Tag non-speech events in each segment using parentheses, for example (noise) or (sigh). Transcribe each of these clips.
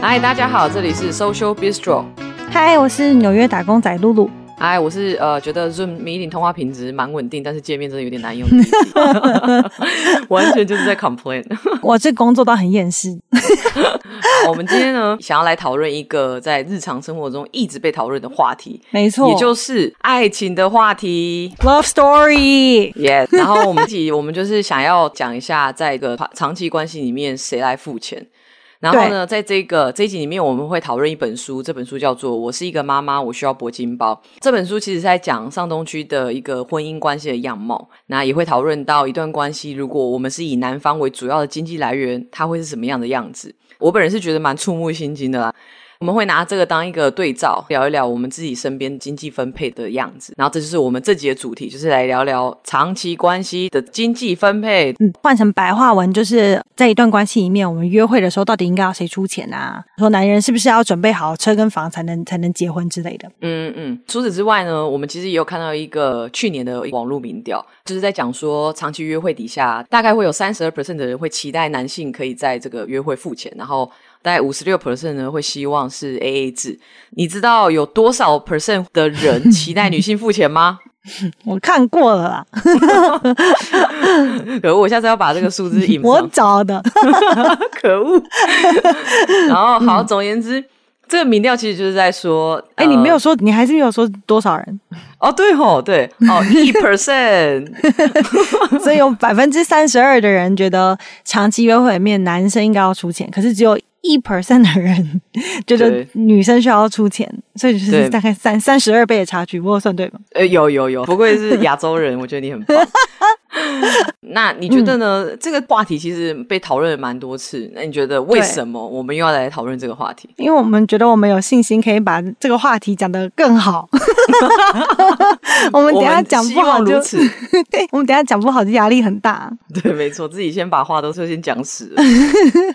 嗨，大家好，这里是 Social Bistro。嗨，我是纽约打工仔露露。嗨，我是呃，觉得 Zoom Meeting 通话品质蛮稳定，但是界面真的有点难用，(laughs) 完全就是在 complain。我这工作到很厌世。(laughs) (laughs) 我们今天呢，(laughs) 想要来讨论一个在日常生活中一直被讨论的话题，没错，也就是爱情的话题，Love Story。Yes，然后我们自己，我们就是想要讲一下，在一个长期关系里面，谁来付钱。然后呢，在这个这一集里面，我们会讨论一本书，这本书叫做《我是一个妈妈，我需要铂金包》。这本书其实是在讲上东区的一个婚姻关系的样貌，那也会讨论到一段关系，如果我们是以男方为主要的经济来源，它会是什么样的样子。我本人是觉得蛮触目心惊的啦。我们会拿这个当一个对照，聊一聊我们自己身边经济分配的样子。然后这就是我们这集的主题，就是来聊聊长期关系的经济分配。嗯，换成白话文，就是在一段关系里面，我们约会的时候到底应该要谁出钱啊？说男人是不是要准备好车跟房才能才能结婚之类的？嗯嗯。除此之外呢，我们其实也有看到一个去年的网络民调，就是在讲说长期约会底下，大概会有三十二 percent 的人会期待男性可以在这个约会付钱，然后。大概五十六 percent 呢，会希望是 AA 制。你知道有多少 percent 的人 (laughs) 期待女性付钱吗？(laughs) 我看过了啦。(laughs) 可恶，我下次要把这个数字隐。我找的。可恶。然后，好，总而言之，嗯、这个民调其实就是在说，哎、欸，你没有说，你还是没有说多少人？哦，对吼，对，哦，一 percent。所以有百分之三十二的人觉得长期约会里面男生应该要出钱，可是只有。一 percent 的人觉得女生需要出钱，所以就是大概三三十二倍的差距，不过算对吗？呃，有有有，不愧是亚洲人，我觉得你很棒。(laughs) (laughs) 那你觉得呢？嗯、这个话题其实被讨论了蛮多次。那你觉得为什么我们又要来讨论这个话题？因为我们觉得我们有信心可以把这个话题讲得更好。(laughs) 我们等一下讲不好就，(laughs) 对，我们等一下讲不好就压力很大。对，没错，自己先把话都说先讲死了。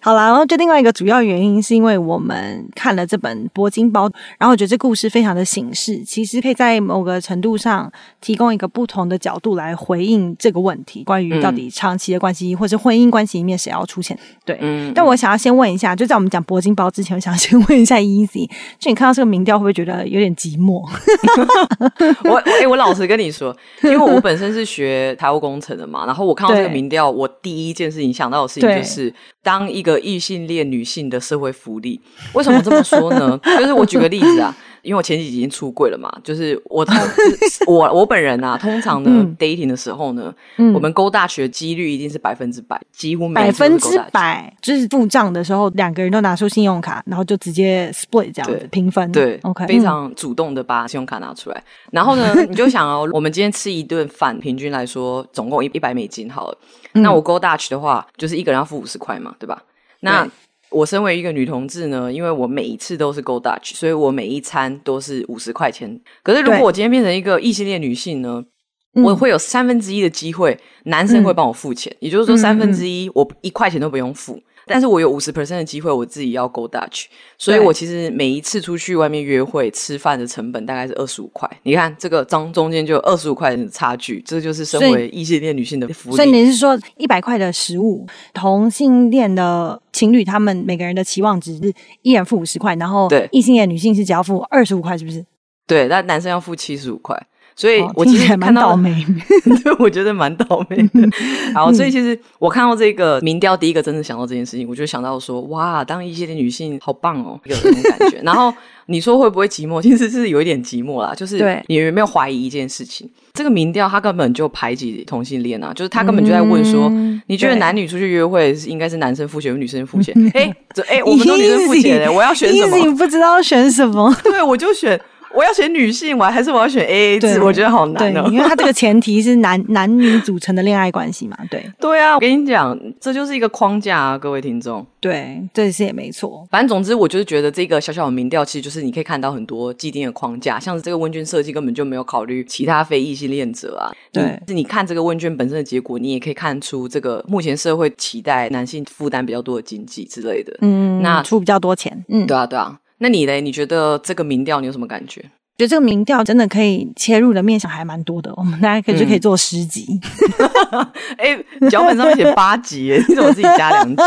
好啦，然后就另外一个主要原因是因为我们看了这本铂金包，然后我觉得这故事非常的形式，其实可以在某个程度上提供一个不同的角度来回应这个问题。关于到底长期的关系、嗯、或者婚姻关系里面谁要出钱？对，嗯、但我想要先问一下，就在我们讲铂金包之前，我想先问一下 (laughs) Easy，就你看到这个民调，会不会觉得有点寂寞？(laughs) 我哎、欸，我老实跟你说，因为我本身是学财务工程的嘛，然后我看到这个民调，我第一件事情想到的事情就是，当一个异性恋女性的社会福利。为什么这么说呢？就是我举个例子啊。因为我前几集已经出柜了嘛，就是我通 (laughs) 我我本人啊，通常呢、嗯、dating 的时候呢，嗯、我们 go Dutch 的几率一定是百分之百，几乎百分之百，就是付账的时候两个人都拿出信用卡，然后就直接 split 这样子平分，对，OK，非常主动的把信用卡拿出来，嗯、然后呢，你就想哦，我们今天吃一顿饭，平均来说总共一一百美金好了，嗯、那我 go Dutch 的话，就是一个人要付五十块嘛，对吧？那我身为一个女同志呢，因为我每一次都是 go Dutch，所以我每一餐都是五十块钱。可是如果我今天变成一个异性恋女性呢，对我会有三分之一的机会，男生会帮我付钱，嗯、也就是说三分之一我一块钱都不用付。但是我有五十 percent 的机会，我自己要 go Dutch，所以我其实每一次出去外面约会吃饭的成本大概是二十五块。你看这个中中间就有二十五块的差距，这就是身为异性恋女性的福利。所以你是说一百块的食物，同性恋的情侣他们每个人的期望值是一人付五十块，然后对异性恋女性是只要付二十五块，是不是？对，那男生要付七十五块。所以我其实看到，蛮倒霉，(laughs) 对，我觉得蛮倒霉的。好，所以其实我看到这个民调，第一个真的想到这件事情，我就想到说，哇，当异性恋女性好棒哦，有这种感觉。然后你说会不会寂寞？其实是有一点寂寞啦。就是你有没有怀疑一件事情？这个民调他根本就排挤同性恋啊，就是他根本就在问说，你觉得男女出去约会是应该是男生付钱，女生付钱？哎，这哎，我们都女生付钱 (laughs) 的，我要选什么？你不知道选什么？(laughs) 对，我就选。我要选女性，我还是我要选 AA 制？我觉得好难哦，因为它这个前提是男 (laughs) 男女组成的恋爱关系嘛。对对啊，我跟你讲，这就是一个框架啊，各位听众。对，这是也没错。反正总之，我就是觉得这个小小的民调，其实就是你可以看到很多既定的框架，像是这个问卷设计根本就没有考虑其他非异性恋者啊。对，是你看这个问卷本身的结果，你也可以看出这个目前社会期待男性负担比较多的经济之类的。嗯，那出比较多钱。嗯，对啊，对啊。那你嘞？你觉得这个民调你有什么感觉？觉得这个民调真的可以切入的面向还蛮多的，我们大家可以就可以做十集。(laughs) (laughs) 哎、嗯，脚本上面写 (laughs) 八集，你怎么自己加两集？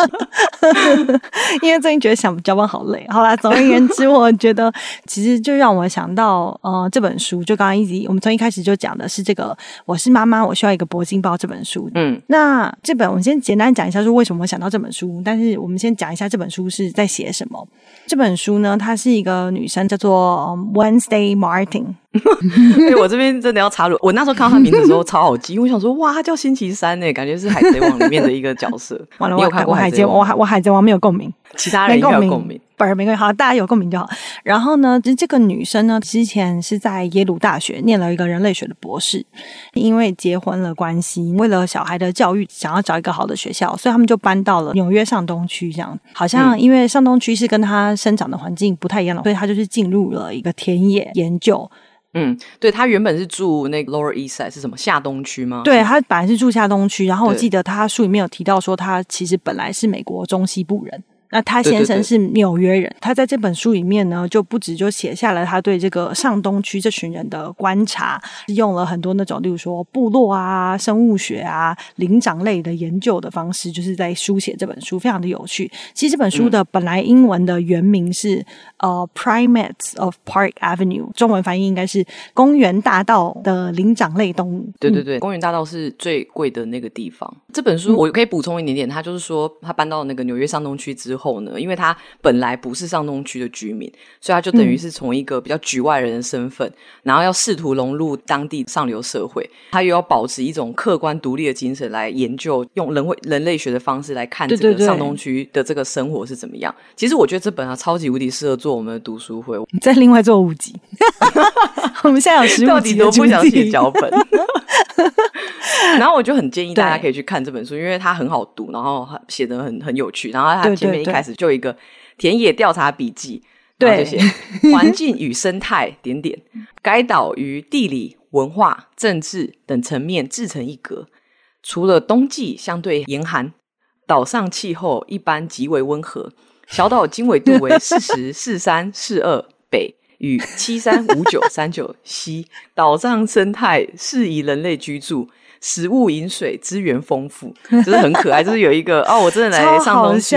(laughs) 因为最近觉得想脚本好累。好啦，总而言之，我觉得其实就让我想到，呃，这本书就刚刚一直我们从一开始就讲的是这个，我是妈妈，我需要一个铂金包这本书。嗯，那这本我们先简单讲一下，说为什么我想到这本书。但是我们先讲一下这本书是在写什么。这本书呢，它是一个女生叫做 Wednesday Martin。(laughs) 哎，我这边真的要插入，我那时候看到他名字的时候超好记，因为我想说哇，他叫星期三呢，感觉是海贼王里面的一个角色。(laughs) 完了，我有看过海贼王，我海我海贼王没有共鸣，(laughs) 其他人有共鸣。不是没关系，好，大家有共鸣就好。然后呢，其实这个女生呢，之前是在耶鲁大学念了一个人类学的博士，因为结婚了关系，为了小孩的教育，想要找一个好的学校，所以他们就搬到了纽约上东区。这样，好像因为上东区是跟他生长的环境不太一样的，所以他就是进入了一个田野研究。嗯，对，他原本是住那个 Lower East Side 是什么下东区吗？对，他本来是住下东区，然后我记得他书里面有提到说，他其实本来是美国中西部人。那他先生是纽约人，对对对，他在这本书里面呢，就不止就写下了他对这个上东区这群人的观察，用了很多那种，例如说部落啊、生物学啊、灵长类的研究的方式，就是在书写这本书，非常的有趣。其实这本书的本来英文的原名是呃、uh, Primates of Park Avenue，中文翻译应该是公园大道的灵长类动物。对对对，嗯、公园大道是最贵的那个地方。这本书我可以补充一点点，他就是说他搬到那个纽约上东区之后。后呢，因为他本来不是上东区的居民，所以他就等于是从一个比较局外人的身份，嗯、然后要试图融入当地上流社会，他又要保持一种客观独立的精神来研究，用人会人类学的方式来看这个上东区的这个生活是怎么样。对对对，其实我觉得这本啊超级无敌适合做我们的读书会，再另外做五集。(laughs) 我们现在有十五集，都不想写脚本。(laughs) 然后我就很建议大家可以去看这本书，因为它很好读，然后写的很很有趣。然后它前面一开始就一个田野调查笔记，对，这些环境与生态点点，该岛于地理、文化、政治等层面自成一格。除了冬季相对严寒，岛上气候一般极为温和。小岛经纬度为四十四三四二北。与七三五九三九西，岛上生态适宜人类居住，食物饮水资源丰富，(laughs) 就是很可爱。就是有一个哦，我真的来上东区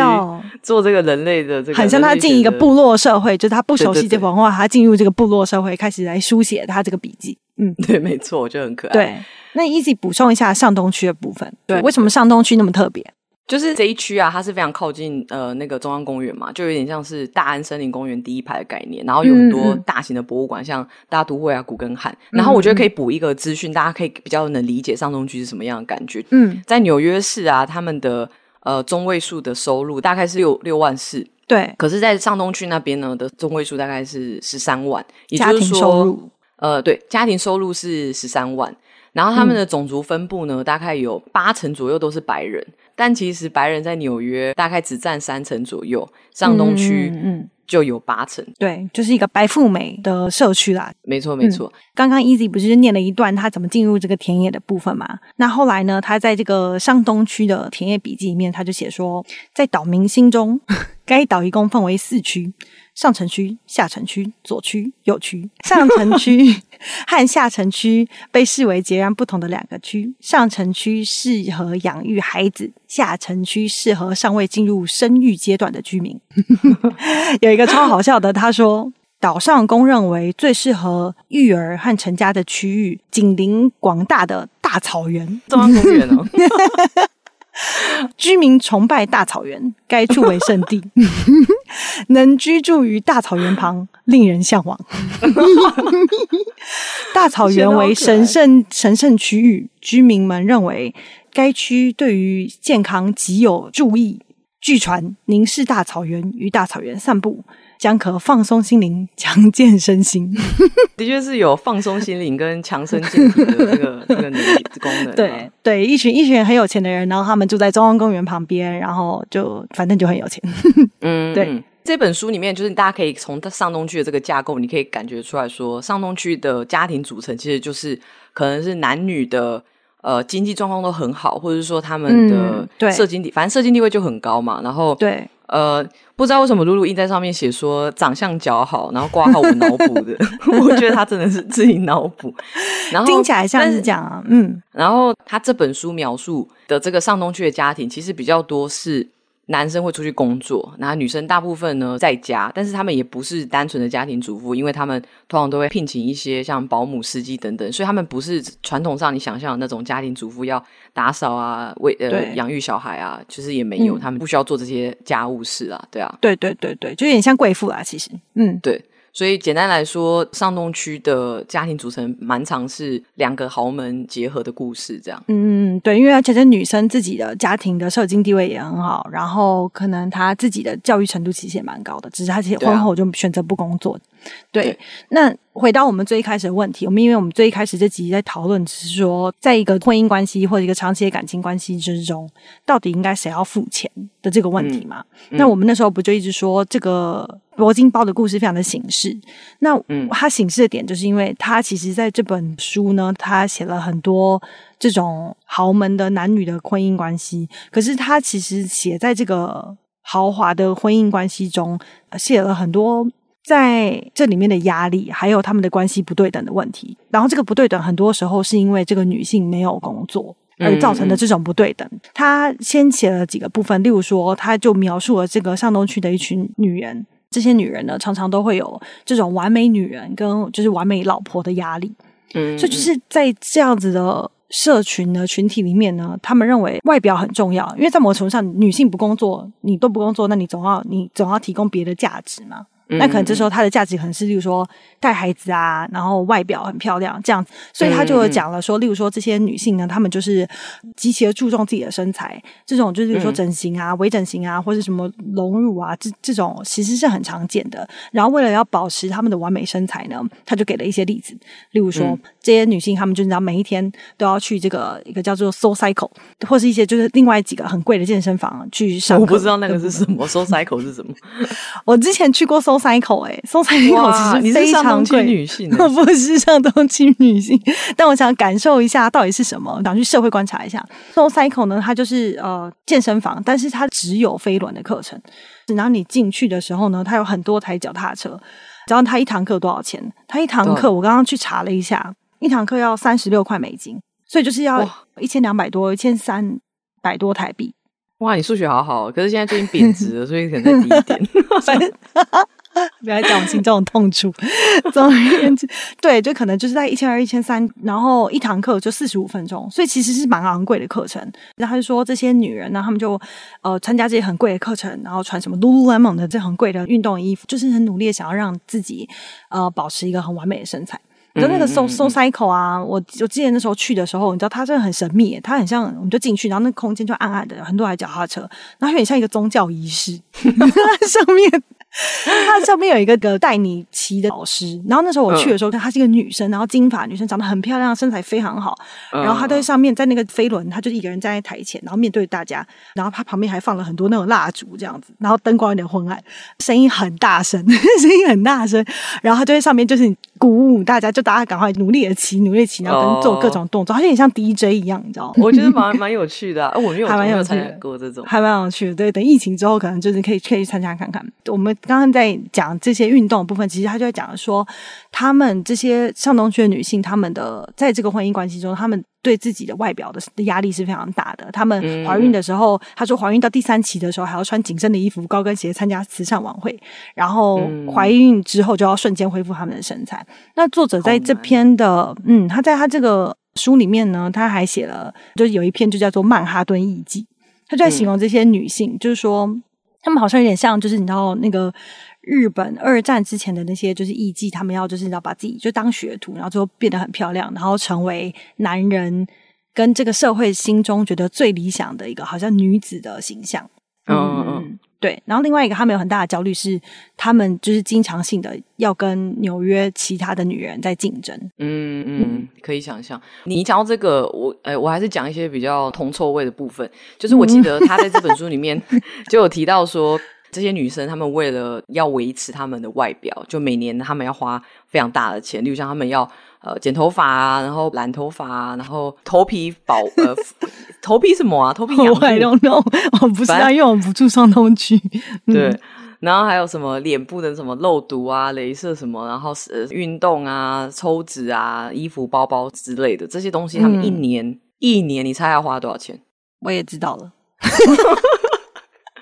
做这个人类的这个，很像他进一个部落社会，就是他不熟悉这文化，他进入这个部落社会，开始来书写他这个笔记。嗯，对，没错，我觉得很可爱。对，那 Easy 补充一下上东区的部分，对，为什么上东区那么特别？就是这一区啊，它是非常靠近呃那个中央公园嘛，就有点像是大安森林公园第一排的概念，然后有很多大型的博物馆，嗯、像大都会啊、古根汉。然后我觉得可以补一个资讯，嗯、大家可以比较能理解上东区是什么样的感觉。嗯，在纽约市啊，他们的呃中位数的收入大概是六六万四，对。可是，在上东区那边呢的中位数大概是十三万，也就是说，家庭收入呃，对，家庭收入是十三万。然后他们的种族分布呢，嗯、大概有八成左右都是白人，但其实白人在纽约大概只占三成左右，上东区嗯就有八成，对，就是一个白富美的社区啦。没错，没错。刚刚 Easy 不是念了一段他怎么进入这个田野的部分嘛？那后来呢，他在这个上东区的田野笔记里面，他就写说，在岛民心中，(laughs) 该岛一共分为四区。上城区、下城区、左区、右区。上城区 (laughs) 和下城区被视为截然不同的两个区。上城区适合养育孩子，下城区适合尚未进入生育阶段的居民。(laughs) 有一个超好笑的，他说：岛上公认为最适合育儿和成家的区域，紧邻广大的大草原。中央公园哦。(laughs) 居民崇拜大草原，该处为圣地。(laughs) 能居住于大草原旁，令人向往。(laughs) 大草原为神圣神圣区域，居民们认为该区对于健康极有注意。据传，凝视大草原，于大草原散步。将可放松心灵，强健身心。(laughs) 的确是有放松心灵跟强身健体的这个这个能力功能。对对，一群一群很有钱的人，然后他们住在中央公园旁边，然后就反正就很有钱。嗯，(laughs) 对。这本书里面，就是大家可以从上东区的这个架构，你可以感觉出来说，上东区的家庭组成其实就是可能是男女的呃经济状况都很好，或者是说他们的社经地，嗯、反正社经地位就很高嘛。然后对。呃，不知道为什么露露印在上面写说长相姣好，然后挂号我脑补的，(laughs) 我觉得他真的是自己脑补，然后听起来像是这样啊，嗯，然后他这本书描述的这个上东区的家庭，其实比较多是。男生会出去工作，然后女生大部分呢在家，但是他们也不是单纯的家庭主妇，因为他们通常都会聘请一些像保姆、司机等等，所以他们不是传统上你想象的那种家庭主妇要打扫啊、为呃养育小孩啊，其实也没有，嗯、他们不需要做这些家务事啊，对啊，对对对对，就有点像贵妇啦，其实，嗯，对。所以简单来说，上东区的家庭组成蛮常是两个豪门结合的故事，这样。嗯，对，因为而且这女生自己的家庭的社经地位也很好，然后可能她自己的教育程度其实也蛮高的，只是她其实婚后就选择不工作。对，对，那回到我们最一开始的问题，我们因为我们最一开始这集在讨论，只是说在一个婚姻关系或者一个长期的感情关系之中，到底应该谁要付钱的这个问题嘛？嗯、那我们那时候不就一直说这个铂金包的故事非常的醒事？那他醒事的点，就是因为他其实在这本书呢，他写了很多这种豪门的男女的婚姻关系，可是他其实写在这个豪华的婚姻关系中，写了很多。在这里面的压力，还有他们的关系不对等的问题，然后这个不对等很多时候是因为这个女性没有工作而造成的这种不对等。嗯、他先写了几个部分，例如说，他就描述了这个上东区的一群女人，这些女人呢常常都会有这种完美女人跟就是完美老婆的压力。嗯，所以就是在这样子的社群的群体里面呢，他们认为外表很重要，因为在某种程度上，女性不工作，你都不工作，那你总要你总要提供别的价值嘛。那可能这时候他的价值可能是，例如说带孩子啊，然后外表很漂亮这样子，所以他就讲了说，例如说这些女性呢，她们就是极其的注重自己的身材，这种就是比如说整形啊、微整形啊，或者什么隆乳啊，这这种其实是很常见的。然后为了要保持她们的完美身材呢，他就给了一些例子，例如说这些女性她们就知道每一天都要去这个一个叫做 Soul Cycle，或是一些就是另外几个很贵的健身房去上。我不知道那个是什么 (laughs) Soul Cycle 是什么，我之前去过 Soul。Soulcycle 哎，Soulcycle 其实非常贵。女性我 (laughs) 不是上东区女性，(laughs) 但我想感受一下到底是什么，想去社会观察一下。Soulcycle 呢，它就是呃健身房，但是它只有飞轮的课程。然后你进去的时候呢，它有很多台脚踏车。然后它一堂课多少钱？它一堂课我刚刚去查了一下，一堂课要三十六块美金，所以就是要一千两百多，一千三百多台币。哇，你数学好好，可是现在最近贬值了，所以可能再低一点。(laughs) (laughs) 不要讲我心中的痛楚。(laughs) 总而言之，对，就可能就是在一千二、一千三，然后一堂课就四十五分钟，所以其实是蛮昂贵的课程。然后他就说，这些女人呢，她们就呃参加这些很贵的课程，然后穿什么 Lululemon 的这很贵的运动衣服，就是很努力的想要让自己呃保持一个很完美的身材。你知道那个 Soul Soul Cycle 啊，我我记得那时候去的时候，你知道它真的很神秘，它很像我们就进去，然后那个空间就暗暗的，很多台脚踏车，然后有点像一个宗教仪式，上面。它上面有一个个带你骑的老师，然后那时候我去的时候，她是一个女生，然后金发女生，长得很漂亮，身材非常好。然后她在上面，在那个飞轮，她就一个人站在台前，然后面对大家。然后她旁边还放了很多那种蜡烛，这样子，然后灯光有点昏暗，声音很大声，(laughs) 声音很大声。然后她就在上面，就是鼓舞大家，就大家赶快努力的骑，努力骑，然后跟做各种动作，好像有点像 DJ 一样，你知道吗？(laughs) 我觉得蛮蛮有趣的，啊，我没有还蛮有参加过这种，还蛮有趣的。对，等疫情之后，可能就是可以可以去参加看看。我们。刚刚在讲这些运动的部分，其实他就在讲说，他们这些上东区的女性，他们的在这个婚姻关系中，他们对自己的外表的压力是非常大的。他们怀孕的时候，她、嗯、说怀孕到第三期的时候，还要穿紧身的衣服、高跟鞋参加慈善晚会，然后怀孕之后就要瞬间恢复他们的身材。那作者在这篇的，嗯，他在他这个书里面呢，他还写了，就有一篇就叫做《曼哈顿艺妓》，他就在形容这些女性，嗯、就是说。他们好像有点像，就是你知道那个日本二战之前的那些，就是艺妓，他们要就是要把自己就当学徒，然后最后变得很漂亮，然后成为男人跟这个社会心中觉得最理想的一个好像女子的形象。嗯嗯嗯，对。然后另外一个，他们有很大的焦虑是，他们就是经常性的要跟纽约其他的女人在竞争。嗯嗯，可以想象。你讲到这个，我哎，我还是讲一些比较铜臭味的部分。就是 (laughs) 我记得他在这本书里面 (laughs) 就有提到说，这些女生她们为了要维持她们的外表，就每年她们要花非常大的钱，例如像她们要呃剪头发啊，然后染头发啊，然后头皮保呃 (laughs) 头皮什么啊，头皮养护。I don't know，我不知啊，因为我不住上东区。对。嗯然后还有什么脸部的什么肉毒啊、镭射什么，然后是运动啊、抽脂啊、衣服、包包之类的这些东西，他们一年、嗯、一年，你猜要花多少钱？我也知道了。(laughs)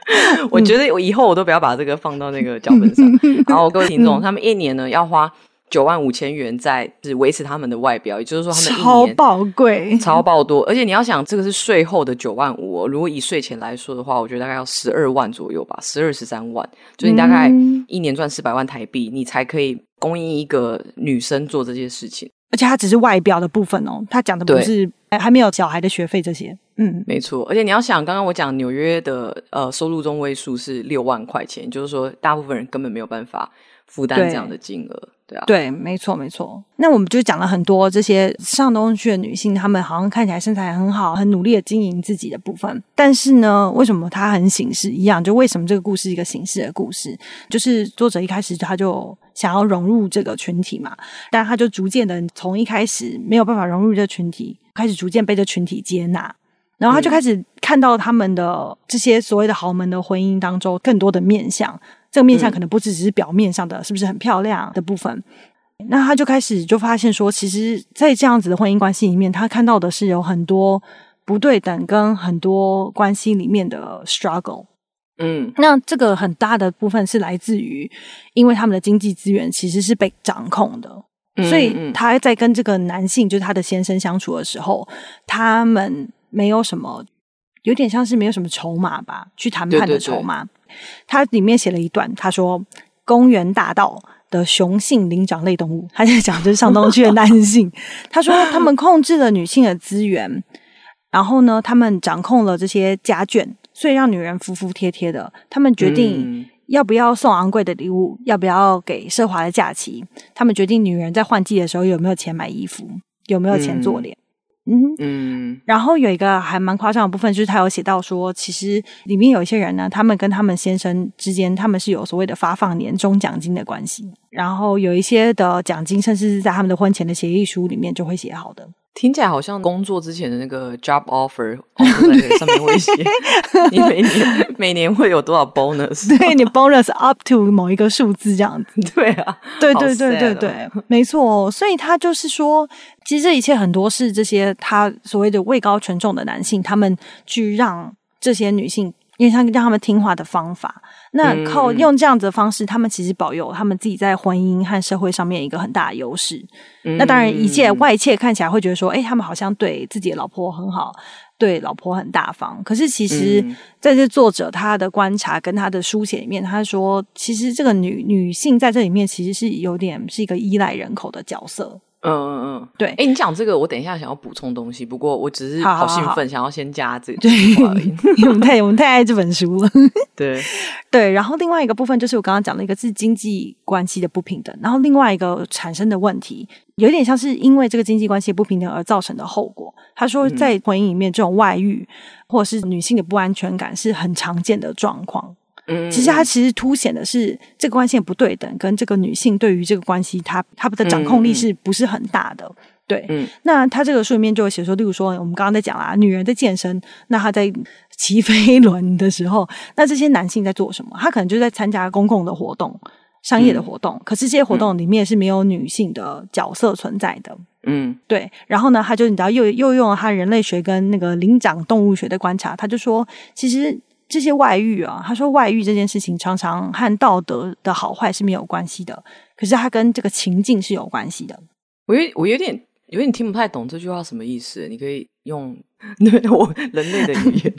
(laughs) 我觉得我以后我都不要把这个放到那个脚本上。(laughs) 然后各位听众，他们一年呢要花。九万五千元在是维持他们的外表，也就是说他们超宝贵、超爆多，而且你要想这个是税后的九万五，如果以税前来说的话，我觉得大概要十二万左右吧，十二十三万，就是你大概一年赚四百万台币，你才可以供应一个女生做这些事情。而且它只是外表的部分哦，他讲的不是还没有小孩的学费这些。嗯，没错。而且你要想，刚刚我讲纽约的呃收入中位数是六万块钱，就是说大部分人根本没有办法负担这样的金额。对啊，对，没错，没错。那我们就讲了很多这些上东区的女性，她们好像看起来身材很好，很努力的经营自己的部分。但是呢，为什么她很形式一样？就为什么这个故事是一个形式的故事？就是作者一开始他就想要融入这个群体嘛，但他就逐渐的从一开始没有办法融入这个群体，开始逐渐被这群体接纳，然后他就开始看到他们的这些所谓的豪门的婚姻当中更多的面相。这个面相可能不只只是表面上的，嗯、是不是很漂亮的部分？那他就开始就发现说，其实，在这样子的婚姻关系里面，他看到的是有很多不对等，跟很多关系里面的 struggle。嗯，那这个很大的部分是来自于，因为他们的经济资源其实是被掌控的，嗯、所以他在跟这个男性，就是他的先生相处的时候，他们没有什么，有点像是没有什么筹码吧，去谈判的筹码。他里面写了一段，他说：“公园大道的雄性灵长类动物，他在讲就是上东区的男性。(laughs) 他说他们控制了女性的资源，然后呢，他们掌控了这些家眷，所以让女人服服帖帖的。他们决定要不要送昂贵的礼物，要不要给奢华的假期。他们决定女人在换季的时候有没有钱买衣服，有没有钱做脸。”嗯嗯，然后有一个还蛮夸张的部分，就是他有写到说，其实里面有一些人呢，他们跟他们先生之间，他们是有所谓的发放年终奖金的关系，然后有一些的奖金，甚至是在他们的婚前的协议书里面就会写好的。听起来好像工作之前的那个 job offer，在上面会写你每年每年会有多少 bonus，(laughs) 对，你 bonus up to 某一个数字这样子。(laughs) 对啊，对对对对对，没错。所以他就是说，其实这一切很多是这些他所谓的位高权重的男性，他们去让这些女性。因为像让他们听话的方法，那靠用这样子的方式，嗯、他们其实保有他们自己在婚姻和社会上面一个很大的优势。嗯、那当然，一切外界看起来会觉得说，哎、欸，他们好像对自己的老婆很好，对老婆很大方。可是其实，在这作者他的观察跟他的书写里面，他说，其实这个女女性在这里面其实是有点是一个依赖人口的角色。嗯嗯嗯，对。哎、欸，你讲这个，我等一下想要补充东西，不过我只是好兴奋，好好好想要先加这个对，(laughs) 我们太我们太爱这本书了。(laughs) 对 (laughs) 对，然后另外一个部分就是我刚刚讲的一个是经济关系的不平等，然后另外一个产生的问题，有点像是因为这个经济关系的不平等而造成的后果。他说，在婚姻里面，这种外遇或者是女性的不安全感是很常见的状况。嗯，其实它其实凸显的是这个关系不对等，跟这个女性对于这个关系，她她的掌控力是不是很大的？嗯、对，嗯，那他这个书里面就会写说，例如说我们刚刚在讲啦，女人在健身，那她在骑飞轮的时候，那这些男性在做什么？他可能就在参加公共的活动、商业的活动，嗯、可是这些活动里面是没有女性的角色存在的。嗯，对。然后呢，他就你知道又又用了他人类学跟那个灵长动物学的观察，他就说其实。这些外遇啊，他说外遇这件事情常常和道德的好坏是没有关系的，可是他跟这个情境是有关系的。我有我有点有点听不太懂这句话什么意思，你可以用对 (laughs) 我人类的语言。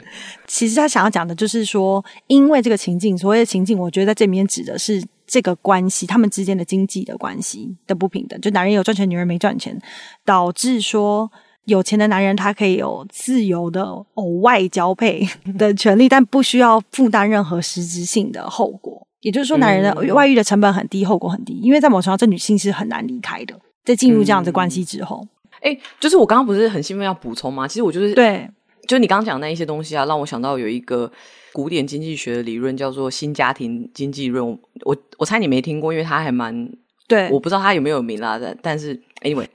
其实他想要讲的就是说，因为这个情境，所谓的情境，我觉得在这里面指的是这个关系，他们之间的经济的关系的不平等，就男人有赚钱，女人没赚钱，导致说。有钱的男人，他可以有自由的偶外交配 (laughs) 的权利，但不需要负担任何实质性的后果。也就是说，男人的外遇的成本很低，后果很低，因为在某程度上，这女性是很难离开的。在进入这样的关系之后，哎、嗯欸，就是我刚刚不是很兴奋要补充吗？其实我就是对，就是你刚刚讲的那一些东西啊，让我想到有一个古典经济学的理论，叫做新家庭经济论。我我猜你没听过，因为它还蛮对，我不知道它有没有名啦。但但是，anyway，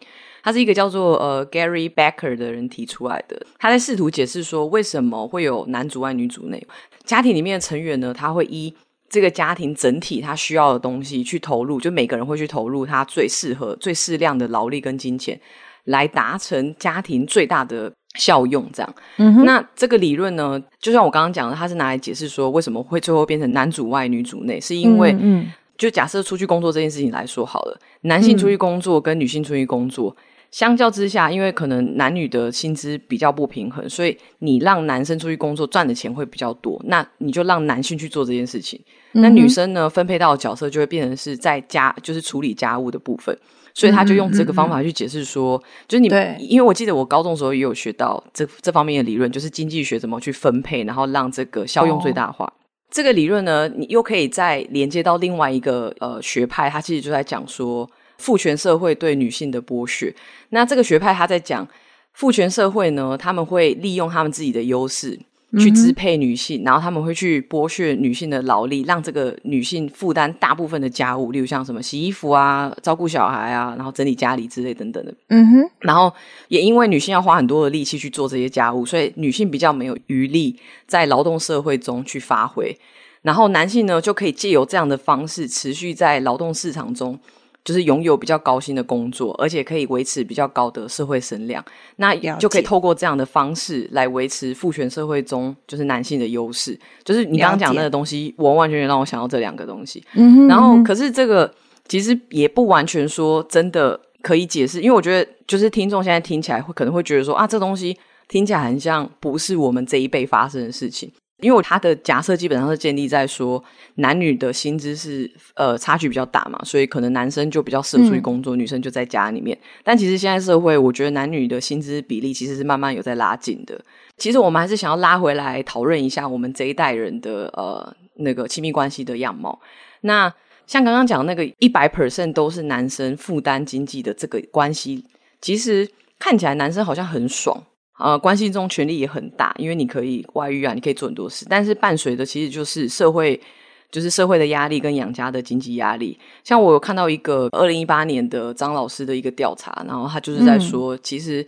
它是一个叫做呃 Gary Becker 的人提出来的。他在试图解释说，为什么会有男主外女主内？家庭里面的成员呢，他会依这个家庭整体他需要的东西去投入，就每个人会去投入他最适合、最适量的劳力跟金钱，来达成家庭最大的。效用这样，嗯，那这个理论呢，就像我刚刚讲的，它是拿来解释说为什么会最后变成男主外女主内，是因为，嗯，就假设出去工作这件事情来说好了，男性出去工作跟女性出去工作，嗯，相较之下，因为可能男女的薪资比较不平衡，所以你让男生出去工作赚的钱会比较多，那你就让男性去做这件事情，那女生呢，分配到的角色就会变成是在家，就是处理家务的部分。所以他就用这个方法去解释说，嗯嗯嗯，就是你，对因为我记得我高中的时候也有学到这这方面的理论，就是经济学怎么去分配，然后让这个效用最大化。哦、这个理论呢，你又可以再连接到另外一个呃学派，他其实就在讲说父权社会对女性的剥削。那这个学派他在讲父权社会呢，他们会利用他们自己的优势。去支配女性，然后他们会去剥削女性的劳力，让这个女性负担大部分的家务，例如像什么洗衣服啊、照顾小孩啊，然后整理家里之类等等的。嗯哼。然后也因为女性要花很多的力气去做这些家务，所以女性比较没有余力在劳动社会中去发挥。然后男性呢，就可以借由这样的方式持续在劳动市场中。就是拥有比较高薪的工作，而且可以维持比较高的社会声量，那就可以透过这样的方式来维持父权社会中就是男性的优势。就是你刚刚讲那个东西，完完全全让我想到这两个东西。嗯哼，然后可是这个其实也不完全说真的可以解释，因为我觉得就是听众现在听起来会可能会觉得说啊，这东西听起来很像不是我们这一辈发生的事情。因为他的假设基本上是建立在说男女的薪资是呃差距比较大嘛，所以可能男生就比较适合出去工作，嗯、女生就在家里面。但其实现在社会，我觉得男女的薪资比例其实是慢慢有在拉近的。其实我们还是想要拉回来讨论一下我们这一代人的呃那个亲密关系的样貌。那像刚刚讲那个一百 percent 都是男生负担经济的这个关系，其实看起来男生好像很爽。呃，关系中权力也很大，因为你可以外遇啊，你可以做很多事，但是伴随的其实就是社会，就是社会的压力跟养家的经济压力。像我有看到一个二零一八年的张老师的一个调查，然后他就是在说，嗯、其实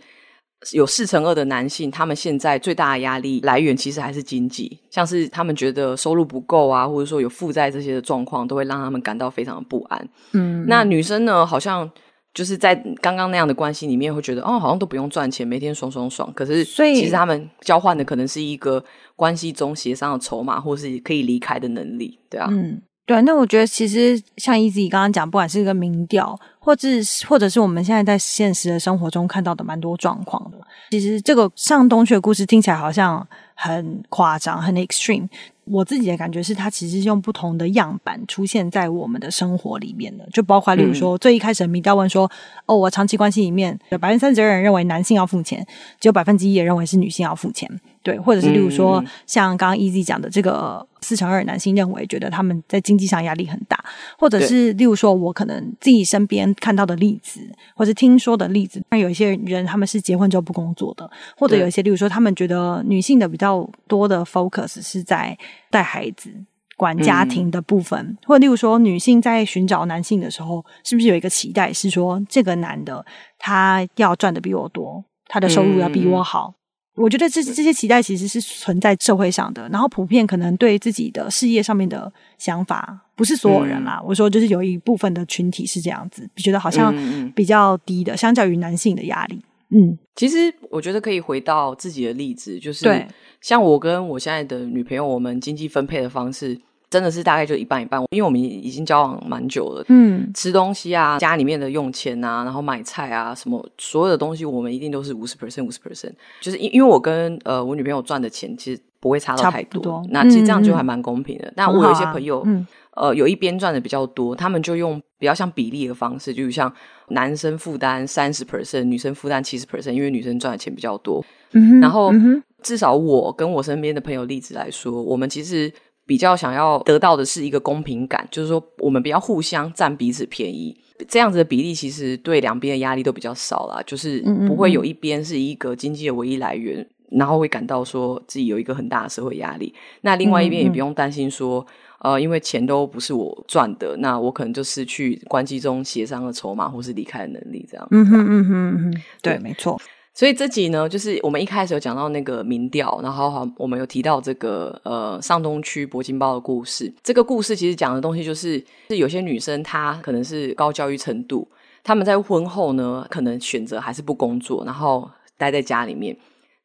有四成二的男性，他们现在最大的压力来源其实还是经济，像是他们觉得收入不够啊，或者说有负债这些的状况，都会让他们感到非常的不安。嗯，那女生呢，好像。就是在刚刚那样的关系里面，会觉得哦，好像都不用赚钱，每天爽爽爽。可是，所以其实他们交换的可能是一个关系中协商的筹码，或是可以离开的能力，对啊。嗯，对。那我觉得，其实像 Easy 刚刚讲，不管是一个民调，或者或者是我们现在在现实的生活中看到的蛮多状况的，其实这个上东区的故事听起来好像很夸张，很 extreme。我自己的感觉是，它其实是用不同的样板出现在我们的生活里面的，就包括例如说，嗯、最一开始的民调问说，哦，我长期关系里面有百分之三十二人认为男性要付钱，只有百分之一也认为是女性要付钱。对，或者是例如说，嗯、像刚刚 Easy 讲的这个四成二男性认为觉得他们在经济上压力很大，或者是例如说我可能自己身边看到的例子，或者听说的例子，那有一些人他们是结婚之后不工作的，或者有一些例如说他们觉得女性的比较多的 focus 是在带孩子、管家庭的部分，嗯、或者例如说女性在寻找男性的时候，是不是有一个期待是说这个男的他要赚的比我多，他的收入要比我好？嗯我觉得这这些期待其实是存在社会上的，然后普遍可能对自己的事业上面的想法，不是所有人啦。嗯、我说就是有一部分的群体是这样子，觉得好像比较低的，嗯、相较于男性的压力。嗯，其实我觉得可以回到自己的例子，就是像我跟我现在的女朋友，我们经济分配的方式。真的是大概就一半一半，因为我们已经交往蛮久了。嗯，吃东西啊，家里面的用钱啊，然后买菜啊，什么所有的东西，我们一定都是五十 percent，五十 percent。就是因因为我跟呃我女朋友赚的钱其实不会差到太多，多那其实这样就还蛮公平的。那、嗯、我有一些朋友，嗯、呃，有一边赚的比较多，他们就用比较像比例的方式，就是像男生负担三十 percent，女生负担七十 percent，因为女生赚的钱比较多。嗯哼，然后、嗯、至少我跟我身边的朋友例子来说，我们其实。比较想要得到的是一个公平感，就是说我们比较互相占彼此便宜，这样子的比例其实对两边的压力都比较少啦，就是不会有一边是一个经济的唯一来源，然后会感到说自己有一个很大的社会压力。那另外一边也不用担心说，呃，因为钱都不是我赚的，那我可能就失去关系中协商的筹码或是离开的能力，这样。嗯哼嗯哼嗯哼，对，没错。所以这集呢，就是我们一开始有讲到那个民调，然后，我们有提到这个呃上东区铂金包的故事。这个故事其实讲的东西就是，是有些女生她可能是高教育程度，她们在婚后呢，可能选择还是不工作，然后待在家里面。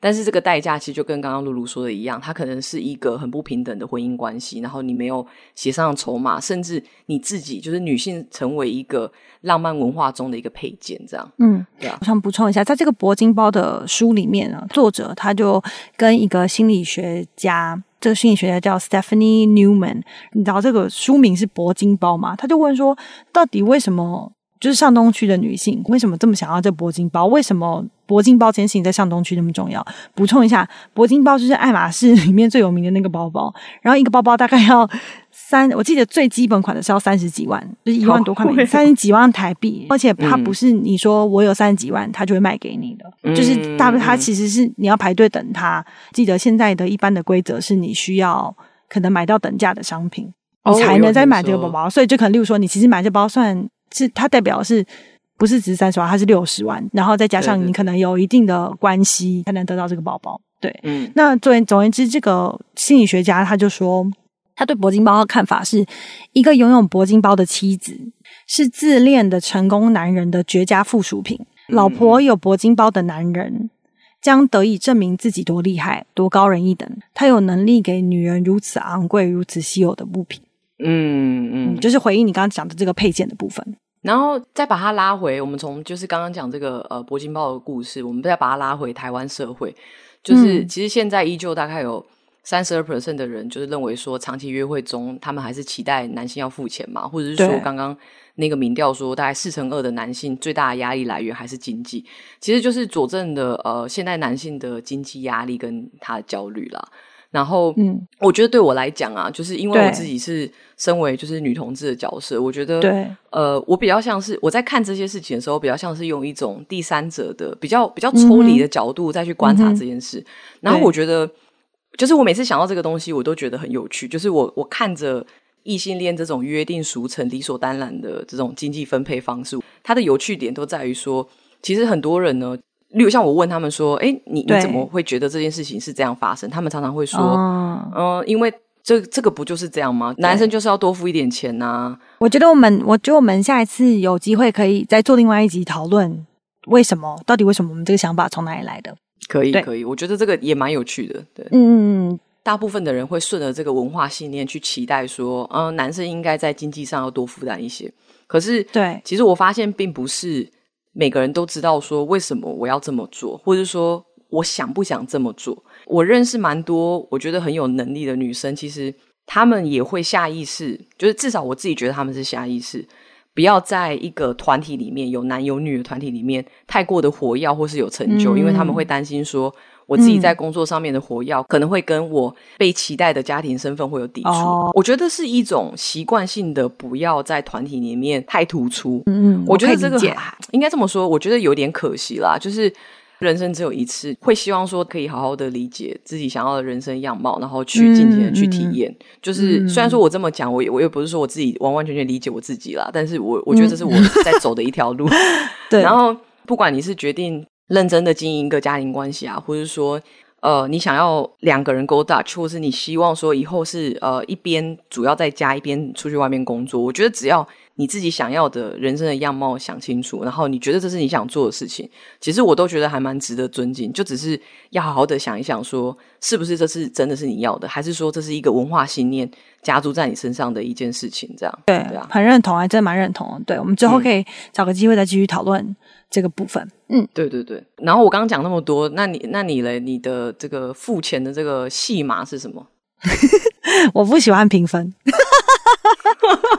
但是这个代价其实就跟刚刚露露说的一样，它可能是一个很不平等的婚姻关系，然后你没有协商的筹码，甚至你自己就是女性成为一个浪漫文化中的一个配件，这样。嗯，对啊。我想补充一下，在这个铂金包的书里面啊，作者他就跟一个心理学家，这个心理学家叫 Stephanie Newman，你知道这个书名是铂金包嘛？他就问说，到底为什么？就是上东区的女性为什么这么想要这铂金包？为什么铂金包这件事情在上东区那么重要？补充一下，铂金包就是爱马仕里面最有名的那个包包，然后一个包包大概要三，我记得最基本款的是要三十几万，就是一万多块，三十几万台币，而且它不是你说我有三十几万，它就会卖给你的，嗯、就是大它其实是你要排队等它。记得现在的一般的规则是你需要可能买到等价的商品，你才能再买这个包包，哦、所以就可能例如说你其实买这包算。是它代表是不是只是三十万，它是六十万，然后再加上你可能有一定的关系才能得到这个包包。对，嗯，那作为总而言之，这个心理学家他就说，他对铂金包的看法是一个拥有铂金包的妻子是自恋的成功男人的绝佳附属品。老婆有铂金包的男人将得以证明自己多厉害、多高人一等。他有能力给女人如此昂贵、如此稀有的物品。嗯嗯，就是回应你刚刚讲的这个配件的部分，然后再把它拉回，我们从就是刚刚讲这个呃铂金豹的故事，我们再把它拉回台湾社会，就是、嗯、其实现在依旧大概有三十二 percent 的人就是认为说，长期约会中他们还是期待男性要付钱嘛，或者是说刚刚那个民调说大概四成二的男性最大的压力来源还是经济，其实就是佐证的呃现代男性的经济压力跟他的焦虑啦。然后，嗯，我觉得对我来讲啊，就是因为我自己是身为就是女同志的角色，我觉得，对，呃，我比较像是我在看这些事情的时候，比较像是用一种第三者的比较比较抽离的角度再去观察这件事。嗯、然后我觉得，就是我每次想到这个东西，我都觉得很有趣。就是我我看着异性恋这种约定俗成、理所当然的这种经济分配方式，它的有趣点都在于说，其实很多人呢。例如像我问他们说：“哎，你你怎么会觉得这件事情是这样发生？”他们常常会说：“嗯、呃，因为这这个不就是这样吗？男生就是要多付一点钱呐、啊。”我觉得我们，我觉得我们下一次有机会可以再做另外一集讨论为什么，到底为什么我们这个想法从哪里来的？可以，可以，我觉得这个也蛮有趣的。对，嗯嗯嗯，大部分的人会顺着这个文化信念去期待说：“嗯、呃，男生应该在经济上要多负担一些。”可是，对，其实我发现并不是。每个人都知道说为什么我要这么做，或者说我想不想这么做。我认识蛮多我觉得很有能力的女生，其实她们也会下意识，就是至少我自己觉得她们是下意识，不要在一个团体里面有男有女的团体里面太过的活跃或是有成就，嗯、因为他们会担心说。我自己在工作上面的活跃，嗯、可能会跟我被期待的家庭身份会有抵触。哦、我觉得是一种习惯性的，不要在团体里面太突出。嗯，我觉得这个应该这么说，我觉得有点可惜啦。就是人生只有一次，会希望说可以好好的理解自己想要的人生样貌，然后去尽情的去体验。嗯、就是虽然说我这么讲，我也我也不是说我自己完完全全理解我自己啦，但是我我觉得这是我在走的一条路。(laughs) 对，然后不管你是决定。认真的经营一个家庭关系啊，或者说，呃，你想要两个人 go Dutch，或是你希望说以后是呃一边主要在家，一边出去外面工作。我觉得只要你自己想要的人生的样貌想清楚，然后你觉得这是你想做的事情，其实我都觉得还蛮值得尊敬。就只是要好好的想一想说，说是不是这是真的是你要的，还是说这是一个文化信念加注在你身上的一件事情？这样对，对啊，很认同，还真蛮认同。对，我们之后可以找个机会再继续讨论。这个部分，嗯，对对对。然后我刚刚讲那么多，那你那你嘞？你的这个付钱的这个戏码是什么？(laughs) 我不喜欢平分。(laughs)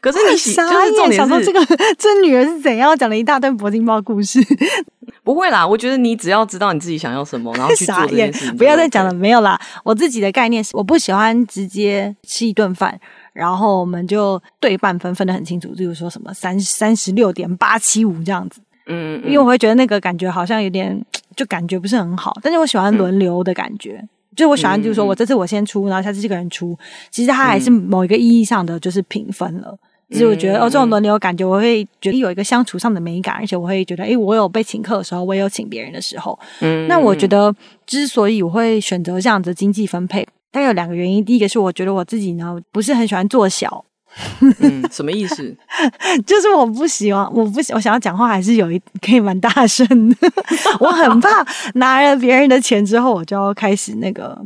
可是你喜，就是重点是想说这个这女人是怎样讲了一大堆铂金包故事？(laughs) 不会啦，我觉得你只要知道你自己想要什么，然后去做这件事情，不要再讲了。没有啦，我自己的概念是，我不喜欢直接吃一顿饭。然后我们就对半分分的很清楚，例如说什么三三十六点八七五这样子，嗯，嗯，因为我会觉得那个感觉好像有点，就感觉不是很好。但是我喜欢轮流的感觉，嗯、就我喜欢就是说我这次我先出，然后下次这个人出，其实它还是某一个意义上的就是平分了。其实我觉得哦，这种轮流感觉，我会觉得有一个相处上的美感，而且我会觉得，诶，我有被请客的时候，我也有请别人的时候。嗯，那我觉得之所以我会选择这样子经济分配，大概有两个原因。第一个是我觉得我自己呢不是很喜欢做小。嗯，什么意思？(laughs) 就是我不喜欢，我不喜，我想要讲话还是有一可以蛮大声的。(laughs) 我很怕拿了别人的钱之后，我就要开始那个。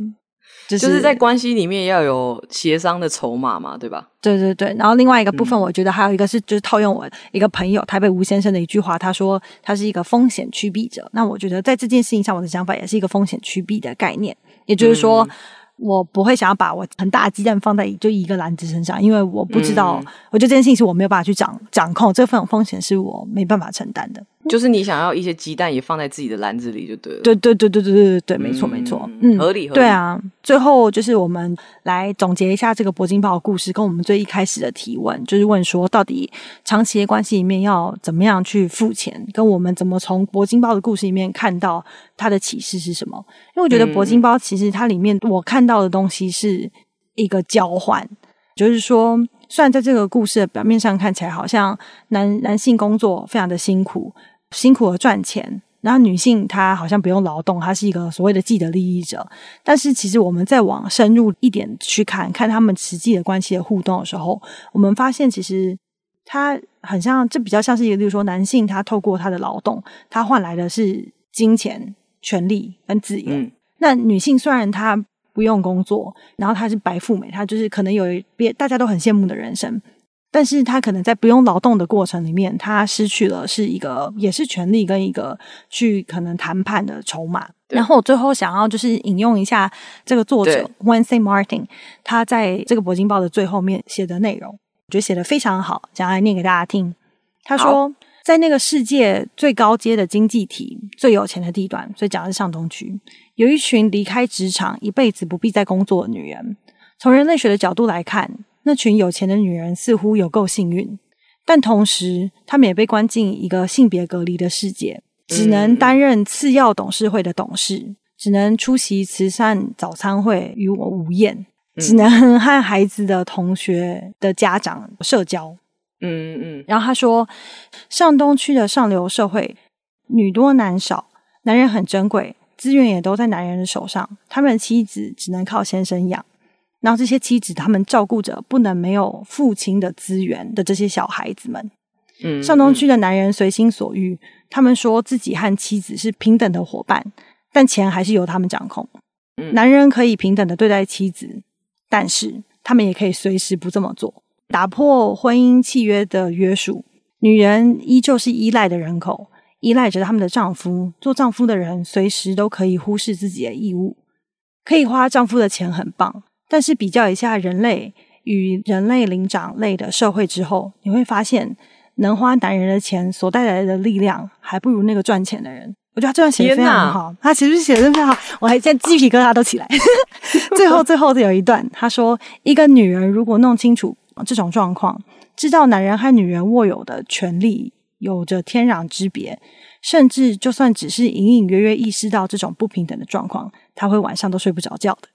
就是、就是在关系里面要有协商的筹码嘛，对吧？对对对。然后另外一个部分，我觉得还有一个是，就是套用我一个朋友台北吴先生的一句话，他说他是一个风险趋避者。那我觉得在这件事情上，我的想法也是一个风险趋避的概念，也就是说。嗯我不会想要把我很大的鸡蛋放在就一个篮子身上因为我不知道我觉得这件事情是我没有办法去掌掌控这份风险是我没办法承担的。就是你想要一些鸡蛋也放在自己的篮子里就对了。对对对对对对没错没错嗯合理合理对啊最后就是我们来总结一下这个铂金包的故事跟我们最一开始的提问就是问说到底长期的关系里面要怎么样去付钱跟我们怎么从铂金包的故事里面看到它的启示是什么？因为我觉得铂金包其实它里面我看到的东西是一个交换，就是说，虽然在这个故事的表面上看起来好像男男性工作非常的辛苦。辛苦而赚钱，然后女性她好像不用劳动，她是一个所谓的既得利益者。但是其实我们再往深入一点去看，看他们实际的关系的互动的时候，我们发现其实他很像，这比较像是一个，例如说男性他透过他的劳动，他换来的是金钱、权利跟自由。嗯。那女性虽然她不用工作，然后她是白富美，她就是可能有别大家都很羡慕的人生。但是她可能在不用劳动的过程里面，她失去了是一个也是权利跟一个去可能谈判的筹码。然后我最后想要就是引用一下这个作者 Wednesday Martin 他在这个铂金报的最后面写的内容，我觉得写的非常好，想要来念给大家听。他说，在那个世界最高阶的经济体、最有钱的地段，所以讲的是上东区，有一群离开职场一辈子不必再工作的女人。从人类学的角度来看。那群有钱的女人似乎有够幸运，但同时，她们也被关进一个性别隔离的世界，只能担任次要董事会的董事，只能出席慈善早餐会与我无宴，只能和孩子的同学的家长社交。嗯嗯。然后他说，上东区的上流社会，女多男少，男人很珍贵，资源也都在男人的手上，他们的妻子只能靠先生养。然后这些妻子，他们照顾着不能没有父亲的资源的这些小孩子们。嗯，上东区的男人随心所欲，他们说自己和妻子是平等的伙伴，但钱还是由他们掌控。嗯，男人可以平等的对待妻子，但是他们也可以随时不这么做，打破婚姻契约的约束。女人依旧是依赖的人口，依赖着他们的丈夫。做丈夫的人随时都可以忽视自己的义务，可以花丈夫的钱，很棒。但是比较一下人类与人类灵长类的社会之后，你会发现，能花男人的钱所带来的力量，还不如那个赚钱的人。我觉得他这段写的非常好，他其实写的非常好，我还现在鸡皮疙瘩都起来。(laughs) 最后最后的有一段，他说：一个女人如果弄清楚这种状况，知道男人和女人握有的权利有着天壤之别，甚至就算只是隐隐约约意识到这种不平等的状况，他会晚上都睡不着觉的。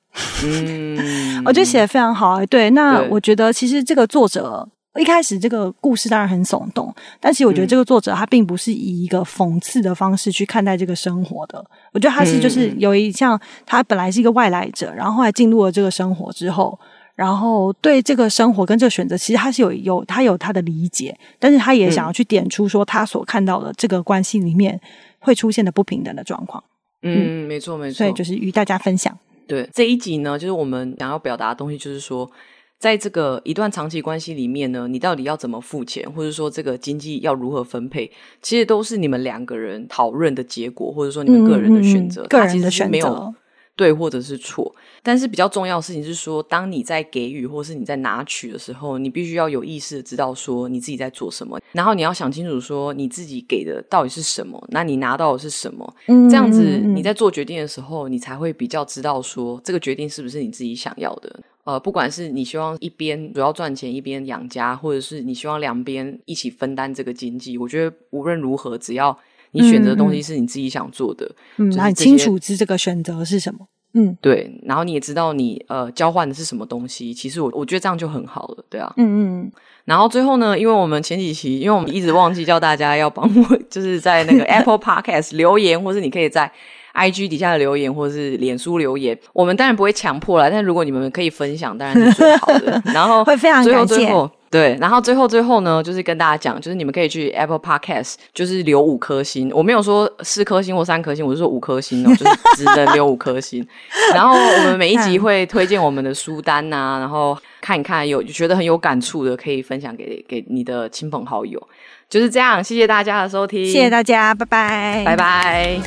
嗯，(laughs) 我觉得写得非常好。对，那我觉得其实这个作者一开始这个故事当然很耸动，但其实我觉得这个作者他并不是以一个讽刺的方式去看待这个生活的。我觉得他是就是有一像他本来是一个外来者，然后后来进入了这个生活之后，然后对这个生活跟这个选择，其实他是有有他有他的理解，但是他也想要去点出说他所看到的这个关系里面会出现的不平等的状况。嗯，没错没错，所以就是与大家分享。对，这一集呢，就是我们想要表达的东西，就是说，在这个一段长期关系里面呢，你到底要怎么付钱，或者说这个经济要如何分配，其实都是你们两个人讨论的结果，或者说你们个人的选择，嗯嗯、个人的选择，对或者是错。但是比较重要的事情是说，当你在给予或是你在拿取的时候，你必须要有意识的知道说你自己在做什么，然后你要想清楚说你自己给的到底是什么，那你拿到的是什么，嗯，这样子你在做决定的时候，你才会比较知道说这个决定是不是你自己想要的。呃，不管是你希望一边主要赚钱一边养家，或者是你希望两边一起分担这个经济，我觉得无论如何，只要你选择的东西是你自己想做的，嗯，很清楚知这个选择是什么，嗯，对，然后你也知道你呃交换的是什么东西，其实我我觉得这样就很好了，对啊，嗯嗯，(laughs) 然后最后呢，因为我们前几期，因为我们一直忘记叫大家要帮我，(laughs) 就是在那个 Apple Podcast 留言，或是你可以在 IG 底下的留言，或是脸书留言，我们当然不会强迫啦，但如果你们可以分享，当然是最好的，(laughs) 然后会非常感谢。对，然后最后最后呢，就是跟大家讲，就是你们可以去 Apple Podcast，就是留五颗星。我没有说四颗星或三颗星，我是说五颗星哦，就是值得留五颗星。然后我们每一集会推荐我们的书单啊，然后看一看有觉得很有感触的，可以分享给给你的亲朋好友。就是这样，谢谢大家的收听，谢谢大家，拜拜，拜拜。